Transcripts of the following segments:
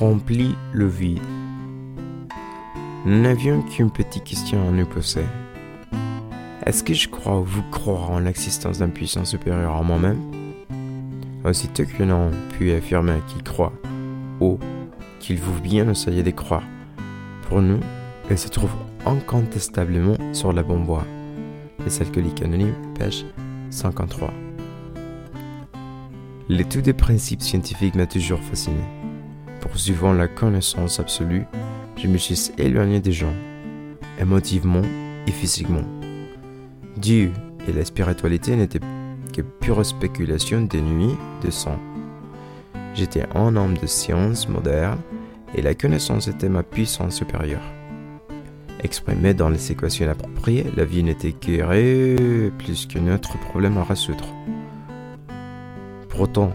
remplit le vide. Nous n'avions qu'une petite question à nous poser. Est-ce que je crois ou vous croire en l'existence d'un puissant supérieur à moi-même? Aussitôt que l'on pu affirmer qu'il croit, ou qu'il vaut bien essayer de croire, pour nous, il se trouve incontestablement sur la bonne voie. Les alcooliques anonymes, page 53. L'étude des principes scientifiques m'a toujours fasciné. Poursuivant la connaissance absolue, je me suis éloigné des gens, émotivement et physiquement. Dieu et la spiritualité n'étaient que pure spéculation nuits de sang. J'étais un homme de science moderne et la connaissance était ma puissance supérieure. Exprimée dans les équations appropriées, la vie n'était que plus qu'un autre problème à résoudre. Pourtant,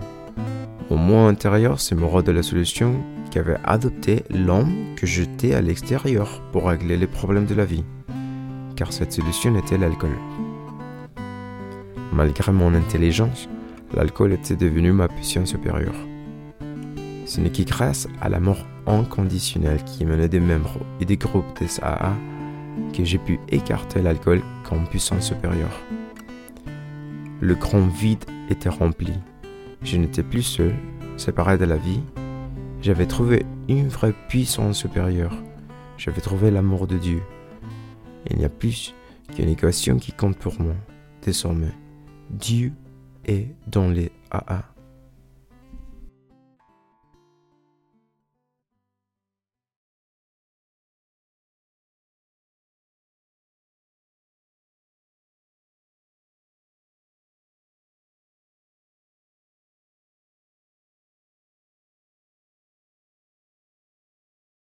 au moins intérieur c'est mon de la solution qu'avait adopté l'homme que j'étais à l'extérieur pour régler les problèmes de la vie, car cette solution était l'alcool. Malgré mon intelligence, l'alcool était devenu ma puissance supérieure. Ce n'est que grâce à la mort inconditionnelle qui menait des membres et des groupes des AA que j'ai pu écarter l'alcool comme puissance supérieure. Le grand vide était rempli. Je n'étais plus seul, séparé de la vie. J'avais trouvé une vraie puissance supérieure. J'avais trouvé l'amour de Dieu. Il n'y a plus qu'une équation qui compte pour moi, désormais. Dieu est dans les AA.